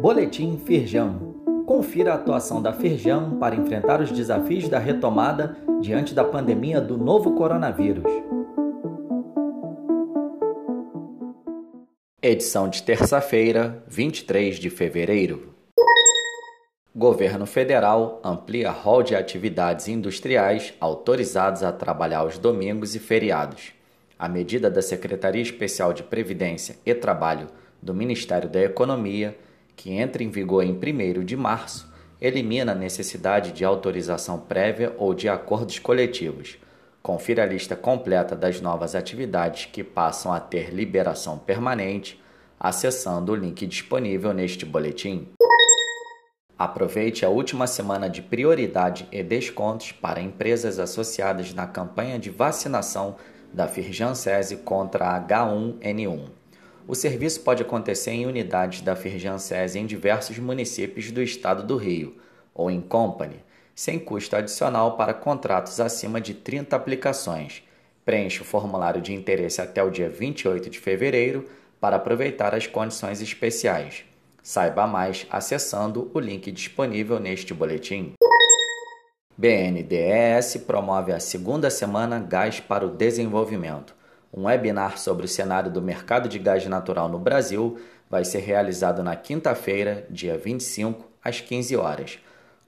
Boletim Firjão. Confira a atuação da Firjão para enfrentar os desafios da retomada diante da pandemia do novo coronavírus. Edição de terça-feira, 23 de fevereiro. Governo Federal amplia rol de atividades industriais autorizadas a trabalhar aos domingos e feriados. A medida da Secretaria Especial de Previdência e Trabalho do Ministério da Economia que entra em vigor em 1 de março, elimina a necessidade de autorização prévia ou de acordos coletivos. Confira a lista completa das novas atividades que passam a ter liberação permanente acessando o link disponível neste boletim. Aproveite a última semana de prioridade e descontos para empresas associadas na campanha de vacinação da Firjan SESI contra a H1N1. O serviço pode acontecer em unidades da Firjan-SESI em diversos municípios do estado do Rio, ou em company, sem custo adicional para contratos acima de 30 aplicações. Preencha o formulário de interesse até o dia 28 de fevereiro para aproveitar as condições especiais. Saiba mais acessando o link disponível neste boletim. BNDES promove a segunda semana Gás para o Desenvolvimento. Um webinar sobre o cenário do mercado de gás natural no Brasil vai ser realizado na quinta-feira, dia 25, às 15 horas.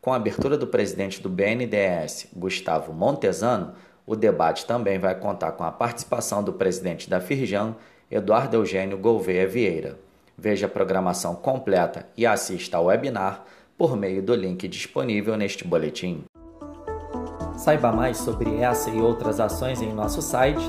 Com a abertura do presidente do BNDES, Gustavo Montesano, o debate também vai contar com a participação do presidente da Firjan, Eduardo Eugênio Gouveia Vieira. Veja a programação completa e assista ao webinar por meio do link disponível neste boletim. Saiba mais sobre essa e outras ações em nosso site